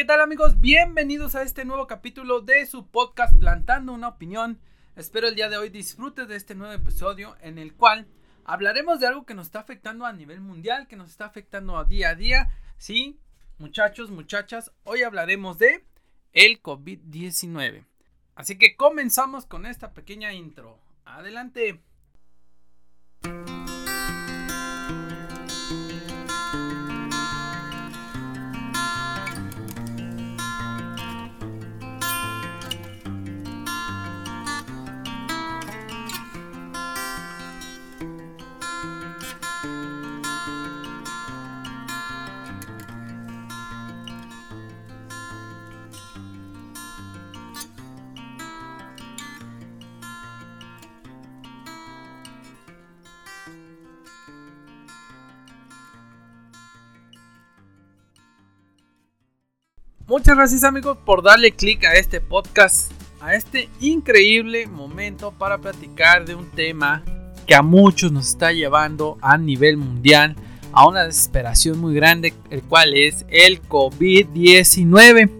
¿qué tal amigos? Bienvenidos a este nuevo capítulo de su podcast Plantando una opinión. Espero el día de hoy disfrutes de este nuevo episodio en el cual hablaremos de algo que nos está afectando a nivel mundial, que nos está afectando a día a día. Sí, muchachos, muchachas, hoy hablaremos de el COVID-19. Así que comenzamos con esta pequeña intro. Adelante. Muchas gracias amigos por darle clic a este podcast, a este increíble momento para platicar de un tema que a muchos nos está llevando a nivel mundial a una desesperación muy grande, el cual es el COVID-19.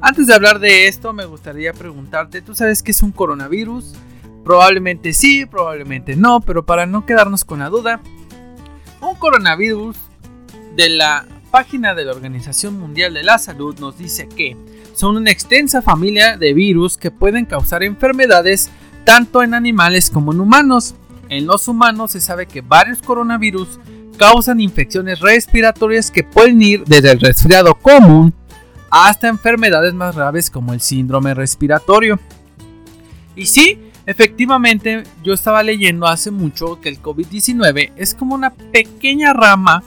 Antes de hablar de esto, me gustaría preguntarte, ¿tú sabes qué es un coronavirus? Probablemente sí, probablemente no, pero para no quedarnos con la duda, un coronavirus de la página de la Organización Mundial de la Salud nos dice que son una extensa familia de virus que pueden causar enfermedades tanto en animales como en humanos. En los humanos se sabe que varios coronavirus causan infecciones respiratorias que pueden ir desde el resfriado común hasta enfermedades más graves como el síndrome respiratorio. Y sí, efectivamente yo estaba leyendo hace mucho que el COVID-19 es como una pequeña rama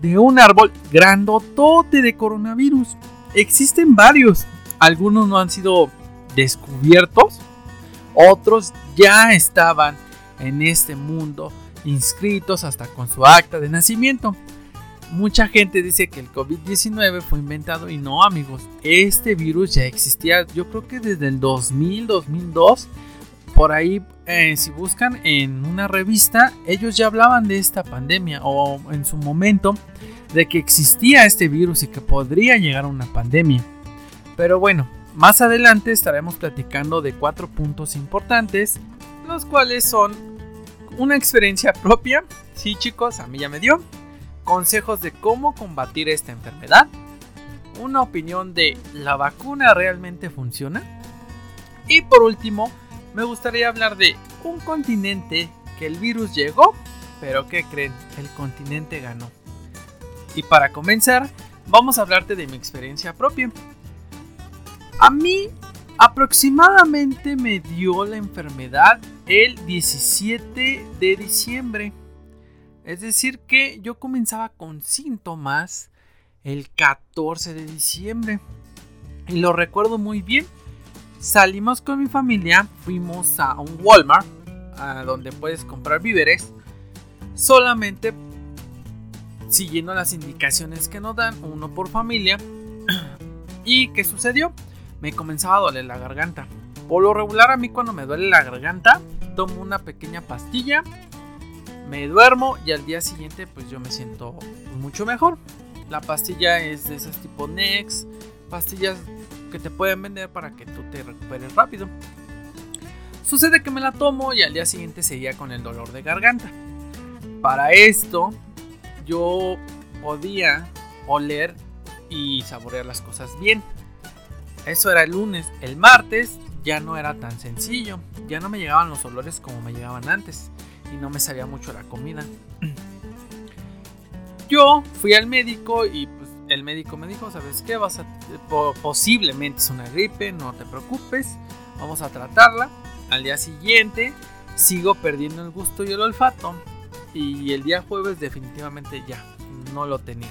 de un árbol grandotote de coronavirus. Existen varios. Algunos no han sido descubiertos. Otros ya estaban en este mundo inscritos hasta con su acta de nacimiento. Mucha gente dice que el COVID-19 fue inventado y no amigos, este virus ya existía yo creo que desde el 2000, 2002 por ahí, eh, si buscan en una revista, ellos ya hablaban de esta pandemia o en su momento de que existía este virus y que podría llegar a una pandemia. Pero bueno, más adelante estaremos platicando de cuatro puntos importantes, los cuales son una experiencia propia, sí chicos, a mí ya me dio, consejos de cómo combatir esta enfermedad, una opinión de la vacuna realmente funciona y por último, me gustaría hablar de un continente que el virus llegó, pero ¿qué creen? El continente ganó. Y para comenzar, vamos a hablarte de mi experiencia propia. A mí aproximadamente me dio la enfermedad el 17 de diciembre. Es decir, que yo comenzaba con síntomas el 14 de diciembre. Y lo recuerdo muy bien Salimos con mi familia, fuimos a un Walmart, a donde puedes comprar víveres, solamente siguiendo las indicaciones que nos dan, uno por familia. ¿Y qué sucedió? Me comenzaba a doler la garganta. Por lo regular a mí cuando me duele la garganta, tomo una pequeña pastilla, me duermo y al día siguiente pues yo me siento mucho mejor. La pastilla es de esas tipo Nex, pastillas que te pueden vender para que tú te recuperes rápido. Sucede que me la tomo y al día siguiente seguía con el dolor de garganta. Para esto yo podía oler y saborear las cosas bien. Eso era el lunes. El martes ya no era tan sencillo. Ya no me llegaban los olores como me llegaban antes. Y no me sabía mucho la comida. Yo fui al médico y el médico me dijo, ¿sabes qué? Vas a, posiblemente es una gripe, no te preocupes, vamos a tratarla. Al día siguiente sigo perdiendo el gusto y el olfato y el día jueves definitivamente ya no lo tenía.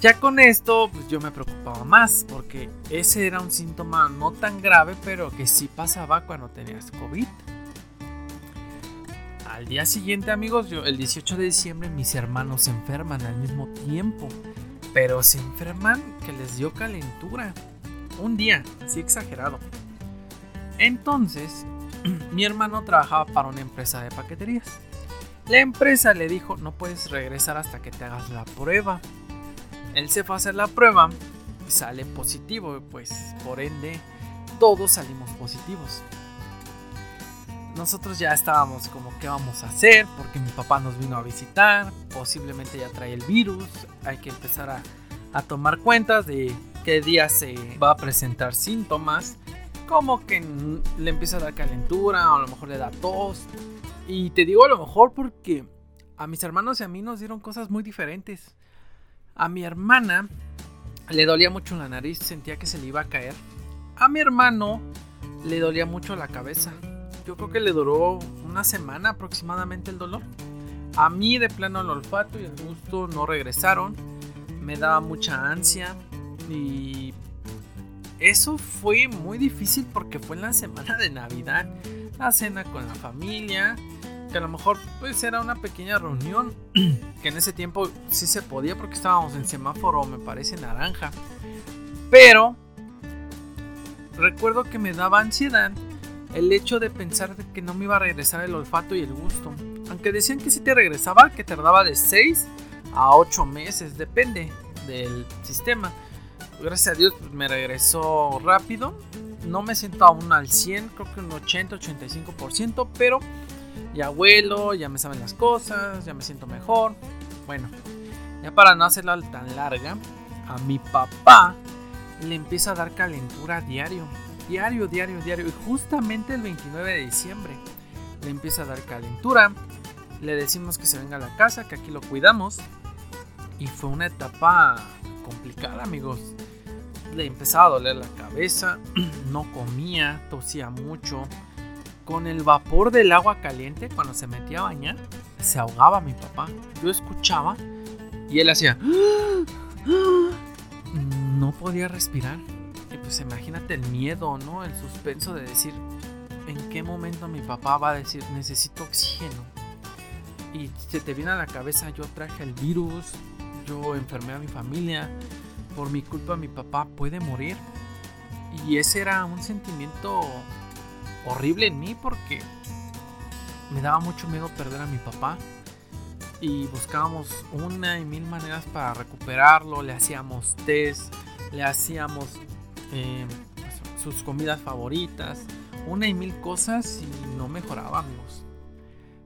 Ya con esto, pues yo me preocupaba más porque ese era un síntoma no tan grave, pero que sí pasaba cuando tenías COVID. Al día siguiente, amigos, el 18 de diciembre, mis hermanos se enferman al mismo tiempo pero se enferman que les dio calentura. Un día, así exagerado. Entonces, mi hermano trabajaba para una empresa de paqueterías. La empresa le dijo, no puedes regresar hasta que te hagas la prueba. Él se fue a hacer la prueba sale positivo, pues por ende todos salimos positivos. Nosotros ya estábamos como qué vamos a hacer porque mi papá nos vino a visitar, posiblemente ya trae el virus, hay que empezar a, a tomar cuentas de qué día se va a presentar síntomas, como que le empieza a dar calentura a lo mejor le da tos. Y te digo a lo mejor porque a mis hermanos y a mí nos dieron cosas muy diferentes. A mi hermana le dolía mucho la nariz, sentía que se le iba a caer. A mi hermano le dolía mucho la cabeza. Yo creo que le duró una semana aproximadamente el dolor. A mí de plano el olfato y el gusto no regresaron. Me daba mucha ansia y eso fue muy difícil porque fue en la semana de Navidad. La cena con la familia, que a lo mejor pues era una pequeña reunión que en ese tiempo sí se podía porque estábamos en semáforo me parece naranja pero recuerdo que me daba ansiedad el hecho de pensar que no me iba a regresar el olfato y el gusto aunque decían que sí te regresaba que tardaba de 6 a 8 meses depende del sistema gracias a Dios pues, me regresó rápido no me siento aún al 100 creo que un 80 85% pero ya vuelo, ya me saben las cosas, ya me siento mejor. Bueno, ya para no hacerla tan larga, a mi papá le empieza a dar calentura diario. Diario, diario, diario. Y justamente el 29 de diciembre le empieza a dar calentura. Le decimos que se venga a la casa, que aquí lo cuidamos. Y fue una etapa complicada, amigos. Le empezaba a doler la cabeza, no comía, tosía mucho con el vapor del agua caliente cuando se metía a bañar, se ahogaba mi papá. Yo escuchaba y él hacía... No podía respirar. Pues imagínate el miedo, ¿no? El suspenso de decir, ¿en qué momento mi papá va a decir, necesito oxígeno? Y se te viene a la cabeza, yo traje el virus, yo enfermé a mi familia, por mi culpa mi papá puede morir. Y ese era un sentimiento horrible en mí porque me daba mucho miedo perder a mi papá. Y buscábamos una y mil maneras para recuperarlo. Le hacíamos test, le hacíamos eh, sus comidas favoritas, una y mil cosas y no mejorábamos.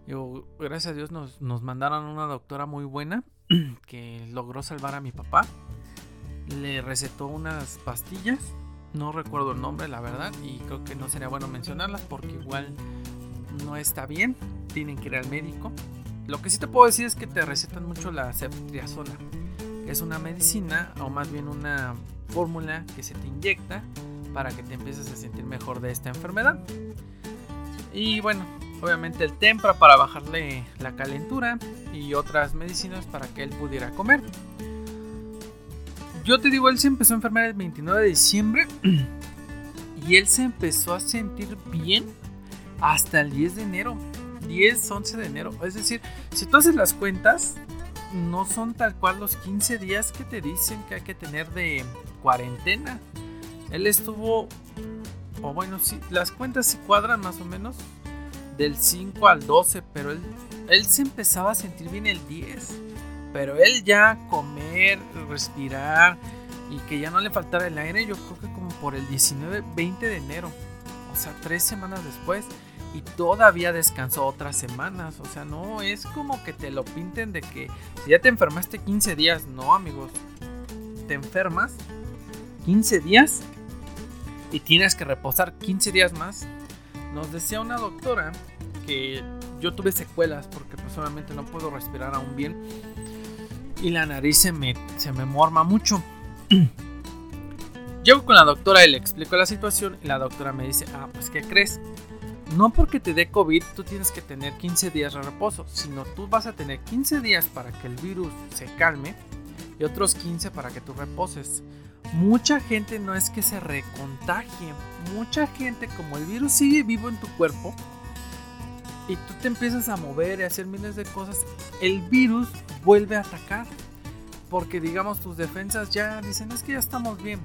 Yo, gracias a Dios nos, nos mandaron una doctora muy buena que logró salvar a mi papá. Le recetó unas pastillas no recuerdo el nombre, la verdad, y creo que no sería bueno mencionarlas porque igual no está bien. Tienen que ir al médico. Lo que sí te puedo decir es que te recetan mucho la ceftriaxona, es una medicina o más bien una fórmula que se te inyecta para que te empieces a sentir mejor de esta enfermedad. Y bueno, obviamente el tempra para bajarle la calentura y otras medicinas para que él pudiera comer. Yo te digo, él se empezó a enfermar el 29 de diciembre y él se empezó a sentir bien hasta el 10 de enero. 10, 11 de enero. Es decir, si tú haces las cuentas, no son tal cual los 15 días que te dicen que hay que tener de cuarentena. Él estuvo, o bueno, sí, las cuentas se cuadran más o menos del 5 al 12, pero él, él se empezaba a sentir bien el 10. Pero él ya comer, respirar y que ya no le faltara el aire, yo creo que como por el 19, 20 de enero. O sea, tres semanas después. Y todavía descansó otras semanas. O sea, no es como que te lo pinten de que si ya te enfermaste 15 días. No, amigos. Te enfermas 15 días y tienes que reposar 15 días más. Nos decía una doctora que yo tuve secuelas porque personalmente no puedo respirar aún bien y la nariz se me, se me morma mucho. Llego con la doctora y le explico la situación y la doctora me dice, ah, pues ¿qué crees? No porque te dé COVID tú tienes que tener 15 días de reposo, sino tú vas a tener 15 días para que el virus se calme y otros 15 para que tú reposes. Mucha gente no es que se recontagie, mucha gente como el virus sigue vivo en tu cuerpo y tú te empiezas a mover y a hacer miles de cosas, el virus vuelve a atacar. Porque digamos tus defensas ya dicen es que ya estamos bien.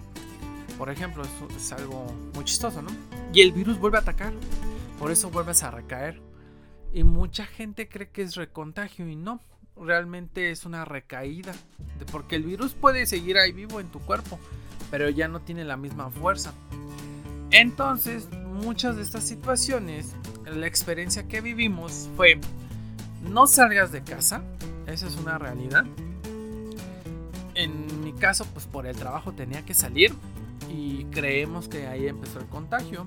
Por ejemplo, eso es algo muy chistoso, ¿no? Y el virus vuelve a atacar. Por eso vuelves a recaer. Y mucha gente cree que es recontagio y no. Realmente es una recaída. Porque el virus puede seguir ahí vivo en tu cuerpo. pero ya no tiene la misma fuerza. Entonces, muchas de estas situaciones, la experiencia que vivimos fue, no salgas de casa, esa es una realidad. En mi caso, pues por el trabajo tenía que salir y creemos que ahí empezó el contagio.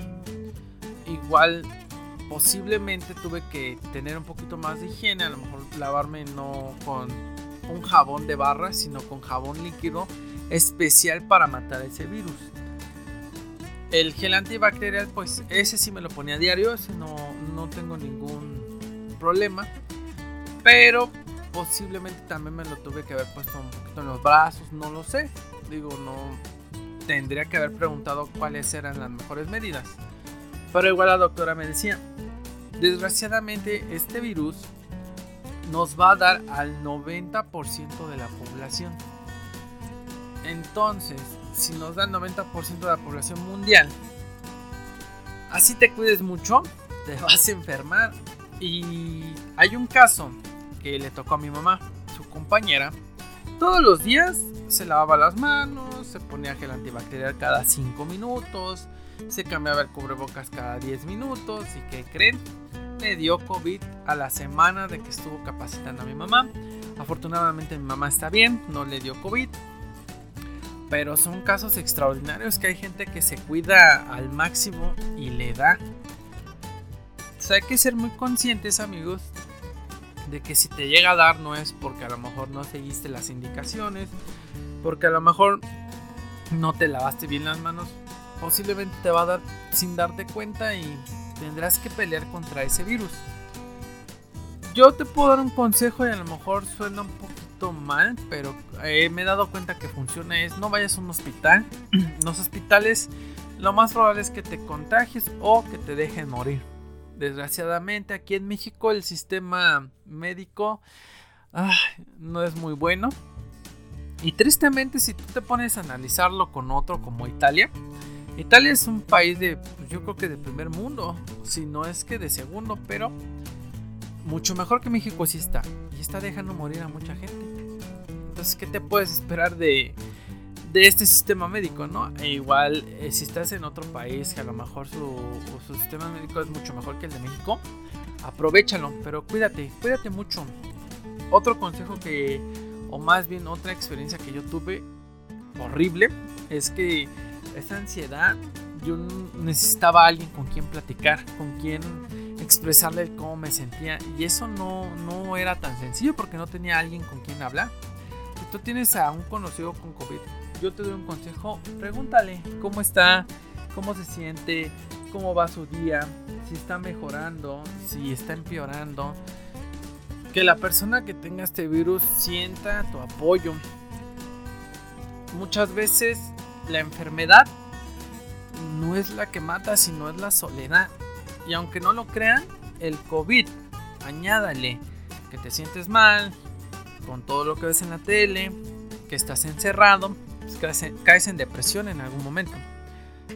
Igual posiblemente tuve que tener un poquito más de higiene, a lo mejor lavarme no con un jabón de barra, sino con jabón líquido especial para matar ese virus. El gel antibacterial, pues ese sí me lo ponía a diario, ese no, no tengo ningún problema. Pero posiblemente también me lo tuve que haber puesto un poquito en los brazos, no lo sé. Digo, no tendría que haber preguntado cuáles eran las mejores medidas. Pero igual la doctora me decía, desgraciadamente este virus nos va a dar al 90% de la población. Entonces, si nos da el 90% de la población mundial, así te cuides mucho, te vas a enfermar. Y hay un caso que le tocó a mi mamá, su compañera, todos los días se lavaba las manos, se ponía gel antibacterial cada 5 minutos, se cambiaba el cubrebocas cada 10 minutos y que creen, le dio COVID a la semana de que estuvo capacitando a mi mamá. Afortunadamente mi mamá está bien, no le dio COVID. Pero son casos extraordinarios que hay gente que se cuida al máximo y le da. hay que ser muy conscientes amigos de que si te llega a dar no es porque a lo mejor no seguiste las indicaciones, porque a lo mejor no te lavaste bien las manos, posiblemente te va a dar sin darte cuenta y tendrás que pelear contra ese virus. Yo te puedo dar un consejo y a lo mejor suena un poquito mal, pero eh, me he dado cuenta que funciona es no vayas a un hospital. Los hospitales lo más probable es que te contagies o que te dejen morir. Desgraciadamente aquí en México el sistema médico no es muy bueno. Y tristemente si tú te pones a analizarlo con otro como Italia, Italia es un país de, pues, yo creo que de primer mundo, si no es que de segundo, pero mucho mejor que México sí está. Y está dejando morir a mucha gente. Entonces, ¿qué te puedes esperar de, de este sistema médico, no? E igual, eh, si estás en otro país que a lo mejor su, su sistema médico es mucho mejor que el de México, aprovechalo, pero cuídate, cuídate mucho. Otro consejo que, o más bien otra experiencia que yo tuve horrible, es que esa ansiedad, yo necesitaba a alguien con quien platicar, con quien expresarle cómo me sentía. Y eso no, no era tan sencillo porque no tenía alguien con quien hablar. Si tú tienes a un conocido con COVID, yo te doy un consejo, pregúntale cómo está, cómo se siente, cómo va su día, si está mejorando, si está empeorando. Que la persona que tenga este virus sienta tu apoyo. Muchas veces la enfermedad no es la que mata, sino es la soledad. Y aunque no lo crean, el COVID, añádale que te sientes mal con todo lo que ves en la tele, que estás encerrado, pues caes en depresión en algún momento.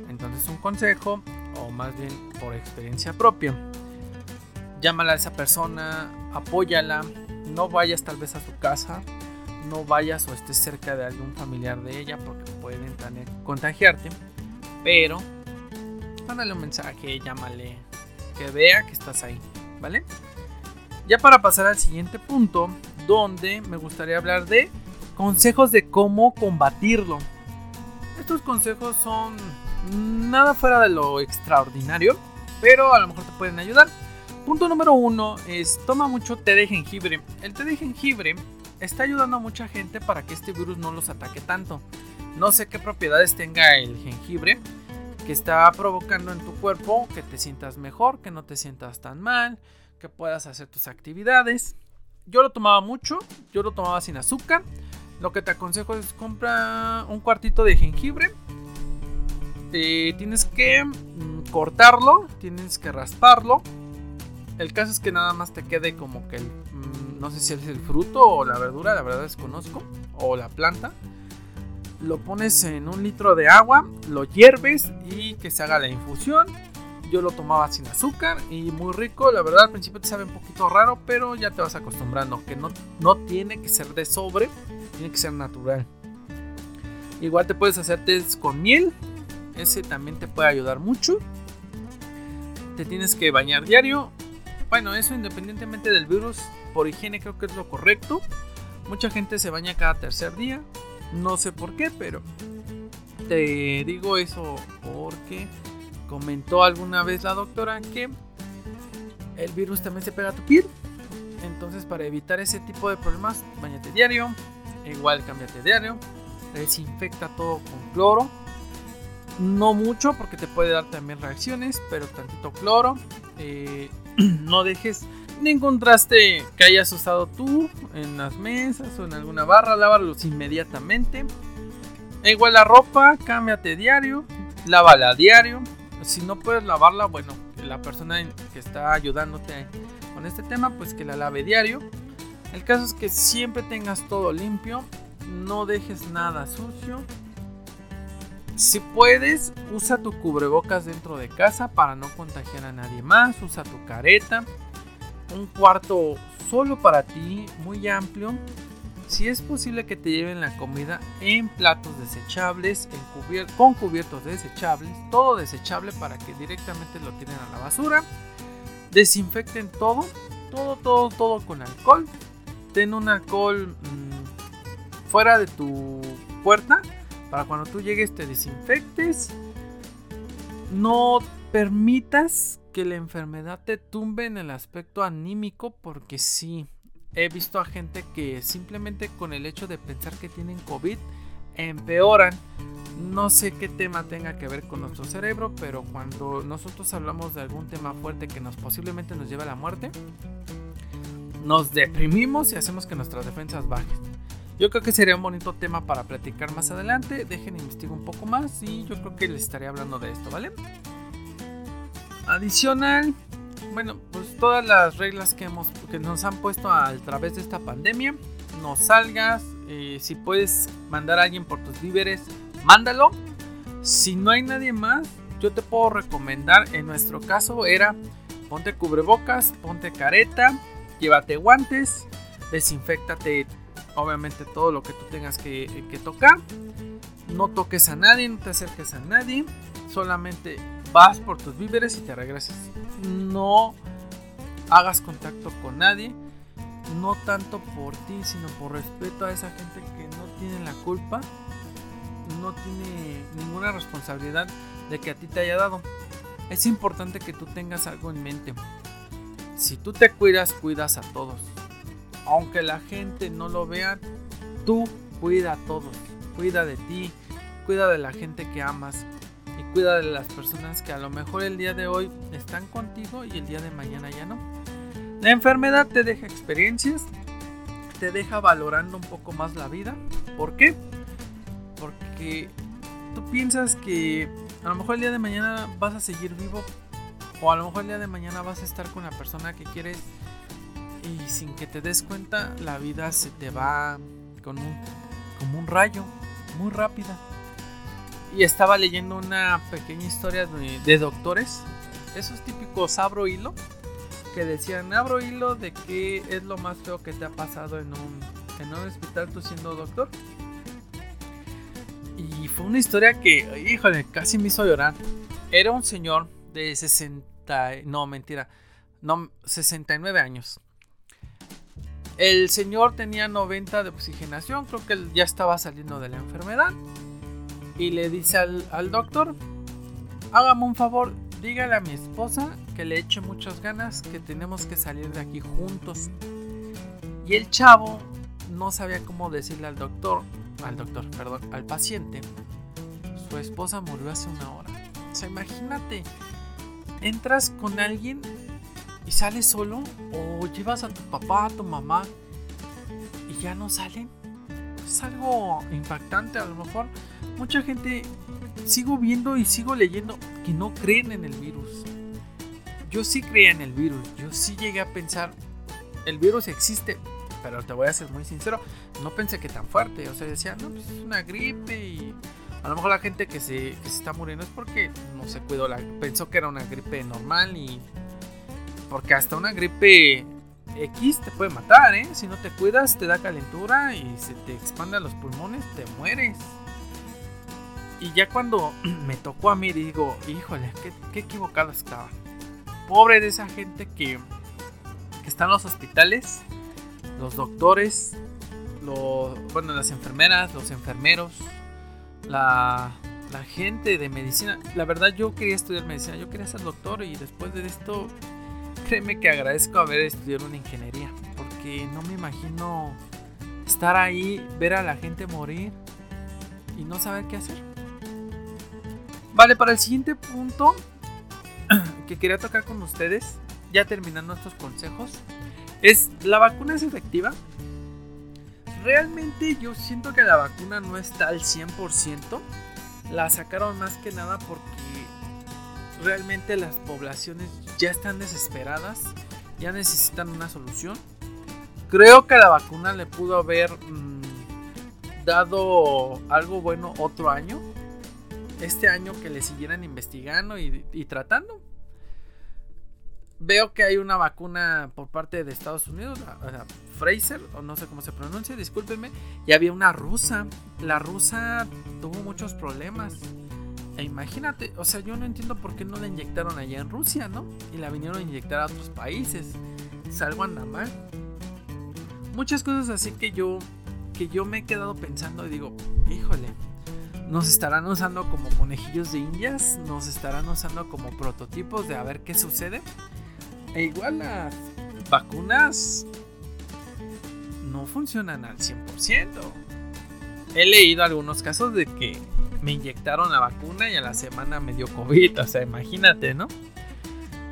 Entonces un consejo, o más bien por experiencia propia, llámala a esa persona, apóyala, no vayas tal vez a su casa, no vayas o estés cerca de algún familiar de ella porque pueden contagiarte. Pero mándale un mensaje, llámale, que vea que estás ahí, ¿vale? Ya para pasar al siguiente punto, donde me gustaría hablar de consejos de cómo combatirlo. Estos consejos son nada fuera de lo extraordinario, pero a lo mejor te pueden ayudar. Punto número uno es toma mucho té de jengibre. El té de jengibre está ayudando a mucha gente para que este virus no los ataque tanto. No sé qué propiedades tenga el jengibre que está provocando en tu cuerpo que te sientas mejor, que no te sientas tan mal, que puedas hacer tus actividades. Yo lo tomaba mucho, yo lo tomaba sin azúcar. Lo que te aconsejo es compra un cuartito de jengibre. Eh, tienes que mm, cortarlo, tienes que rasparlo. El caso es que nada más te quede como que el, no sé si es el fruto o la verdura, la verdad desconozco, o la planta. Lo pones en un litro de agua, lo hierves y que se haga la infusión. Yo lo tomaba sin azúcar y muy rico. La verdad al principio te sabe un poquito raro, pero ya te vas acostumbrando. Que no, no tiene que ser de sobre, tiene que ser natural. Igual te puedes hacer test con miel. Ese también te puede ayudar mucho. Te tienes que bañar diario. Bueno, eso independientemente del virus, por higiene creo que es lo correcto. Mucha gente se baña cada tercer día. No sé por qué, pero te digo eso porque comentó alguna vez la doctora que el virus también se pega a tu piel. Entonces, para evitar ese tipo de problemas, bañate diario. Igual, cámbiate diario desinfecta todo con cloro. No mucho porque te puede dar también reacciones, pero tantito cloro. Eh, no dejes ningún traste que hayas usado tú en las mesas o en alguna barra, lávalos inmediatamente. E igual la ropa, cámbiate diario, lávala diario. Si no puedes lavarla, bueno, la persona que está ayudándote con este tema, pues que la lave diario. El caso es que siempre tengas todo limpio no dejes nada sucio. Si puedes, usa tu cubrebocas dentro de casa para no contagiar a nadie más. Usa tu careta. Un cuarto solo para ti, muy amplio. Si es posible que te lleven la comida en platos desechables, con cubiertos desechables, todo desechable para que directamente lo tiren a la basura. Desinfecten todo, todo, todo, todo con alcohol. Ten un alcohol mm, fuera de tu puerta para cuando tú llegues te desinfectes. No permitas que la enfermedad te tumbe en el aspecto anímico porque sí, he visto a gente que simplemente con el hecho de pensar que tienen COVID empeoran. No sé qué tema tenga que ver con nuestro cerebro, pero cuando nosotros hablamos de algún tema fuerte que nos posiblemente nos lleve a la muerte, nos deprimimos y hacemos que nuestras defensas bajen. Yo creo que sería un bonito tema para platicar más adelante. Dejen investigar un poco más y yo creo que les estaré hablando de esto, ¿vale? Adicional, bueno, pues todas las reglas que, hemos, que nos han puesto a través de esta pandemia. No salgas, eh, si puedes mandar a alguien por tus víveres, mándalo. Si no hay nadie más, yo te puedo recomendar, en nuestro caso era ponte cubrebocas, ponte careta, llévate guantes, desinfectate obviamente todo lo que tú tengas que, tocar. No toques a nadie, no te acerques a nadie. Solamente vas por tus víveres y te regresas. No hagas contacto con nadie. No tanto por ti, sino por respeto a esa gente que no tiene la culpa. No tiene ninguna responsabilidad de que a ti te haya dado. Es importante que tú tengas algo en mente. Si tú te cuidas, cuidas a todos aunque la gente no lo vea, tú cuida a todos. Cuida de ti, cuida de la gente que amas y cuida de las personas que a lo mejor el día de hoy están contigo y el día de mañana ya no. La enfermedad te deja experiencias, te deja valorando un poco más la vida. ¿Por qué? Porque tú piensas que a lo mejor el día de mañana vas a seguir vivo o a lo mejor el día de mañana vas a estar con la persona que quieres y sin que te des cuenta la vida se te va con un, como un rayo, muy rápida. Y estaba leyendo una pequeña historia de, doctores, esos típicos abro hilo, que decían abro hilo de qué es lo más feo que te ha pasado en un, en un hospital tú siendo doctor. Y fue una historia que, híjole, casi me hizo llorar. Era un señor de 60, no mentira, no, 69 años. El señor tenía 90 de oxigenación, creo que ya estaba saliendo de la enfermedad. Y le dice al, doctor, hágame un favor, dígale a mi esposa que le eche muchas ganas, que tenemos que salir de aquí juntos. Y el chavo no sabía cómo decirle al doctor, al doctor, perdón, al paciente, su esposa murió hace una hora. O sea, imagínate, entras con alguien y sales solo o llevas a tu papá, a tu mamá y ya no salen. Es algo impactante a lo mejor. Mucha gente sigo viendo y sigo leyendo que no creen en el virus. Yo sí creía en el virus. Yo sí llegué a pensar, el virus existe. Pero te voy a ser muy sincero, no pensé que tan fuerte. O sea, decía, no, pues es una gripe y a lo mejor la gente que se, que se está muriendo es porque no se cuidó, la, pensó que era una gripe normal y porque hasta una gripe X te puede matar, ¿eh? Si no te cuidas, te da calentura y se te expande a los pulmones, te mueres. Y ya cuando me tocó a mí, digo, híjole, qué, qué equivocado estaba. Pobre de esa gente que, que está en los hospitales, los doctores, los, bueno, las enfermeras, los enfermeros, la, la gente de medicina. La verdad yo quería estudiar medicina, yo quería ser doctor y después de esto, créeme que agradezco haber estudiado una ingeniería, porque no me imagino estar ahí, ver a la gente morir y no saber qué hacer. Vale, para el siguiente punto que quería tocar con ustedes, ya terminando estos consejos, es ¿la vacuna es efectiva? Realmente yo siento que la vacuna no está al 100%. La sacaron más que nada porque realmente las poblaciones ya están desesperadas, ya necesitan una solución. Creo que la vacuna le pudo haber mmm, dado algo bueno otro año. Este año que le siguieran investigando y, tratando veo que hay una vacuna por parte de Estados Unidos, Fraser, o no sé cómo se pronuncia, discúlpenme, y había una rusa. La rusa tuvo muchos problemas. E imagínate, o sea, yo no entiendo por qué no la inyectaron allá en Rusia, ¿no? Y la vinieron a inyectar a otros países. Si algo anda mal. Muchas cosas así que yo, que yo me he quedado pensando y digo, híjole, nos estarán usando como conejillos de indias, nos estarán usando como prototipos de a ver qué sucede. E igual las vacunas no funcionan al 100%. He leído algunos casos de que me inyectaron la vacuna y a la semana me dio COVID. O sea, imagínate, ¿no?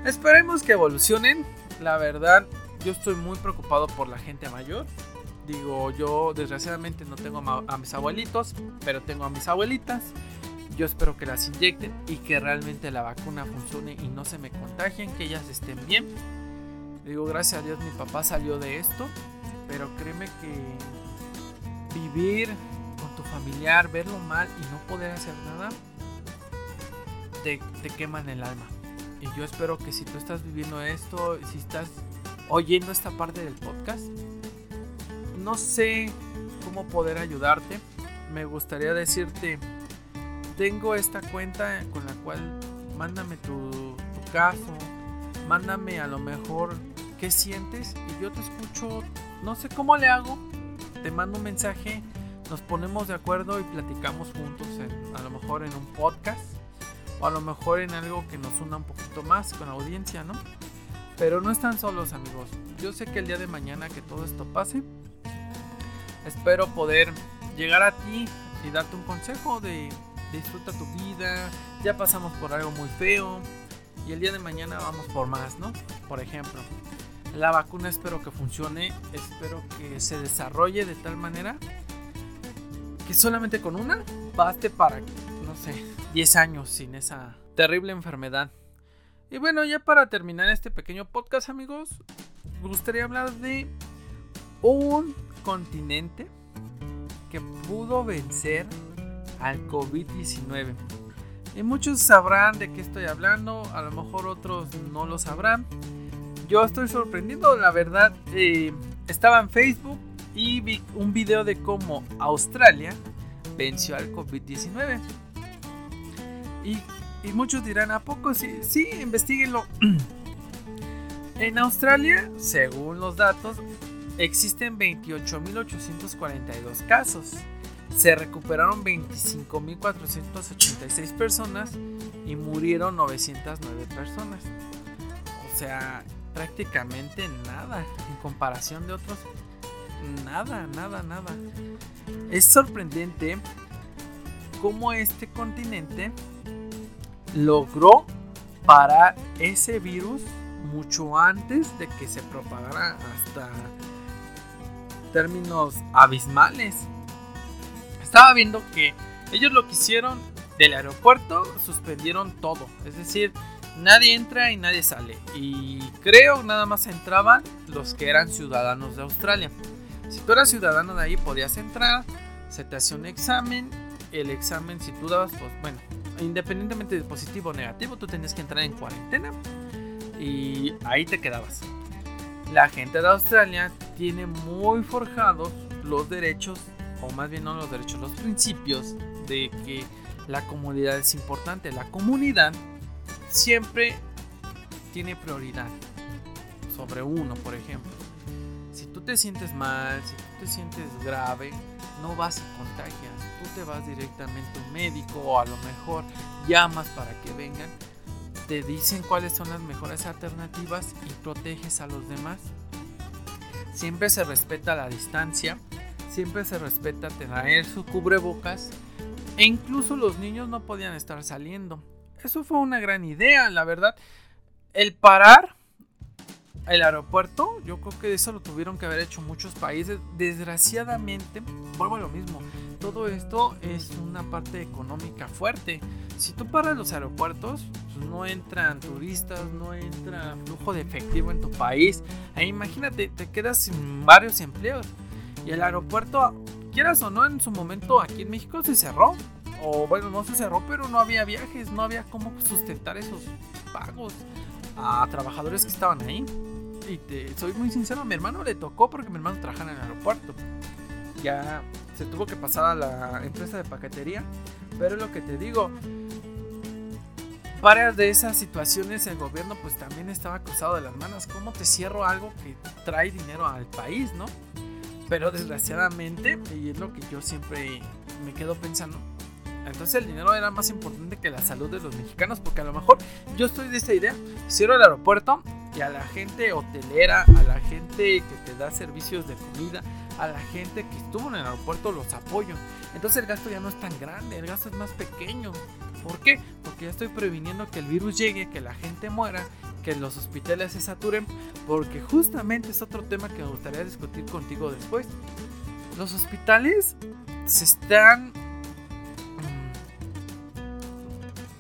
Esperemos que evolucionen. La verdad, yo estoy muy preocupado por la gente mayor. Digo, yo desgraciadamente no tengo a mis abuelitos, pero tengo a mis abuelitas. Yo espero que las inyecten y que realmente la vacuna funcione y no se me contagien, que ellas estén bien. Digo, gracias a Dios mi papá salió de esto, pero créeme que vivir con tu familiar, verlo mal y no poder hacer nada, te, te queman el alma. Y yo espero que si tú estás viviendo esto, si estás oyendo esta parte del podcast, no sé cómo poder ayudarte. Me gustaría decirte tengo esta cuenta con la cual mándame tu, tu, caso, mándame a lo mejor qué sientes y yo te escucho, no sé cómo le hago, te mando un mensaje, nos ponemos de acuerdo y platicamos juntos, en, a lo mejor en un podcast o a lo mejor en algo que nos una un poquito más con la audiencia, ¿no? Pero no están solos amigos, yo sé que el día de mañana que todo esto pase, espero poder llegar a ti y darte un consejo de disfruta tu vida, ya pasamos por algo muy feo y el día de mañana vamos por más, ¿no? Por ejemplo, la vacuna espero que funcione, espero que se desarrolle de tal manera que solamente con una baste para, no sé, 10 años sin esa terrible enfermedad. Y bueno, ya para terminar este pequeño podcast, amigos, gustaría hablar de un continente que pudo vencer al COVID-19. Y muchos sabrán de qué estoy hablando, a lo mejor otros no lo sabrán. Yo estoy sorprendido, la verdad. Eh, estaba en Facebook y vi un video de cómo Australia venció al COVID-19. Y, y, muchos dirán, ¿a poco sí? Sí, investiguenlo. en Australia, según los datos, existen 28.842 casos se recuperaron 25.486 personas y murieron 909 personas. O sea, prácticamente nada en comparación de otros. Nada, nada, nada. Es sorprendente cómo este continente logró parar ese virus mucho antes de que se propagara hasta términos abismales estaba viendo que ellos lo que hicieron del aeropuerto suspendieron todo. Es decir, nadie entra y nadie sale. Y creo nada más entraban los que eran ciudadanos de Australia. Si tú eras ciudadano de ahí podías entrar, se te hacía un examen. El examen si tú dabas, pues bueno, independientemente de positivo o negativo, tú tenías que entrar en cuarentena. Y ahí te quedabas. La gente de Australia tiene muy forjados los derechos o más bien no los derechos, los principios de que La comunidad es importante. La comunidad siempre tiene prioridad sobre uno, por ejemplo. Tú te sientes mal, si tú te sientes grave, no vas y contagias. Tú te vas directamente a un médico o a lo mejor llamas para que vengan. Te dicen cuáles son las mejores alternativas y proteges a los demás. Siempre se respeta la distancia, siempre se respeta tener su cubrebocas e incluso los niños no podían estar saliendo. Eso fue una gran idea, la verdad. El parar el aeropuerto, yo creo que eso lo tuvieron que haber hecho muchos países. Desgraciadamente, vuelvo a lo mismo. Todo esto es una parte económica fuerte. Si tú paras los aeropuertos, pues no entran turistas, no entra flujo de efectivo en tu país. E imagínate, te quedas sin varios empleos. Y el aeropuerto, quieras o no, en su momento aquí en México se cerró. O bueno, no se cerró, pero no había viajes, no había cómo sustentar esos pagos a trabajadores que estaban ahí y te soy muy sincero, a mi hermano le tocó porque mi hermano trabaja en el aeropuerto. Ya se tuvo que pasar a la empresa de paquetería, pero lo que te digo, varias de esas situaciones el gobierno pues también estaba cruzado de las manos. ¿Cómo te cierro algo que trae dinero al país, no? Pero desgraciadamente, y es lo que yo siempre me quedo pensando, entonces el dinero era más importante que la salud de los mexicanos, porque a lo mejor yo estoy de esta idea, cierro el aeropuerto y a la gente hotelera, a la gente que te da servicios de comida, a la gente que estuvo en el aeropuerto los apoyo. Entonces el gasto ya no es tan grande, el gasto es más pequeño. ¿Por qué? Porque ya estoy previniendo que el virus llegue, que la gente muera, que los hospitales se saturen, porque justamente es otro tema que me gustaría discutir contigo después. Los hospitales se están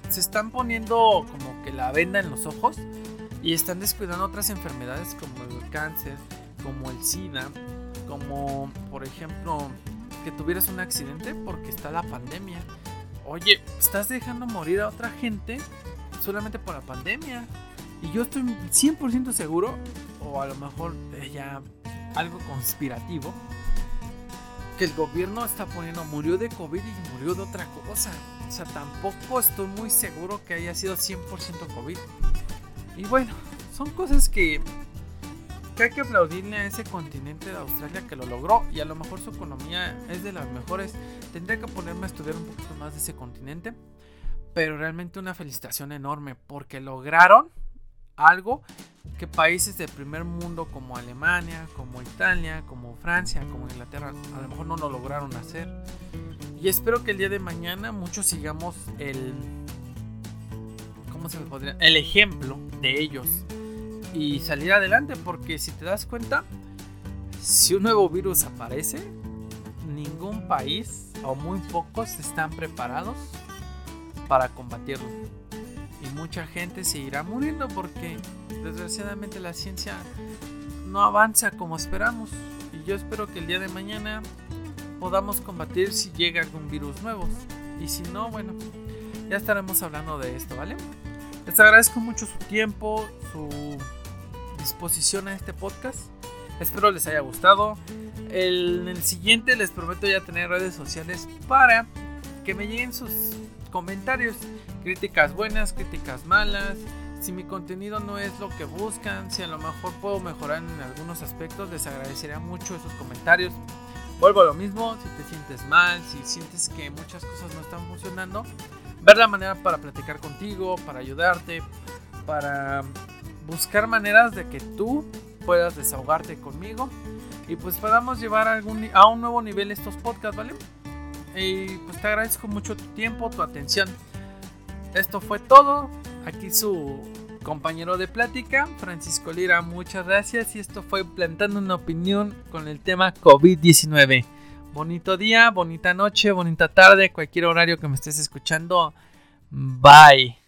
se están poniendo como que la venda en los ojos y están descuidando otras enfermedades como el cáncer, como el SIDA, como por ejemplo que tuvieras un accidente porque está la pandemia. Oye, estás dejando morir a otra gente solamente por la pandemia. Y yo estoy 100% seguro, o a lo mejor ya algo conspirativo, que el gobierno está poniendo murió de COVID y murió de otra cosa. O sea, tampoco estoy muy seguro que haya sido 100% COVID. Y bueno, son cosas que, hay que aplaudirle a ese continente de Australia que lo logró y a lo mejor su economía es de las mejores. Tendría que ponerme a estudiar un poquito más de ese continente. Pero realmente una felicitación enorme porque lograron algo que países del primer mundo como Alemania, como Italia, como Francia, como Inglaterra, a lo mejor no lo lograron hacer. Y espero que el día de mañana muchos sigamos el, El ejemplo de ellos y salir adelante, porque si te das cuenta, si un nuevo virus aparece, ningún país o muy pocos están preparados para combatirlo y mucha gente se irá muriendo porque desgraciadamente la ciencia no avanza como esperamos. Y yo espero que el día de mañana podamos combatir si llega algún virus nuevo. Y si no, bueno, ya estaremos hablando de esto, ¿vale? Les agradezco mucho su tiempo, su disposición a este podcast. Espero les haya gustado. en el siguiente les prometo ya tener redes sociales para que me lleguen sus comentarios, críticas buenas, críticas malas, si mi contenido no es lo que buscan, si a lo mejor puedo mejorar en algunos aspectos, les agradecería mucho esos comentarios. Vuelvo a lo mismo, si te sientes mal, si sientes que muchas cosas no están funcionando, ver la manera para platicar contigo, para ayudarte, para buscar maneras de que tú puedas desahogarte conmigo y pues podamos llevar a, a un nuevo nivel estos podcasts, ¿vale? Y pues te agradezco mucho tu tiempo, tu atención. Esto fue todo. Aquí su compañero de plática, Francisco Lira. Muchas gracias. Y esto fue Plantando una opinión con el tema COVID-19. Bonito día, bonita noche, bonita tarde, cualquier horario que me estés escuchando. Bye.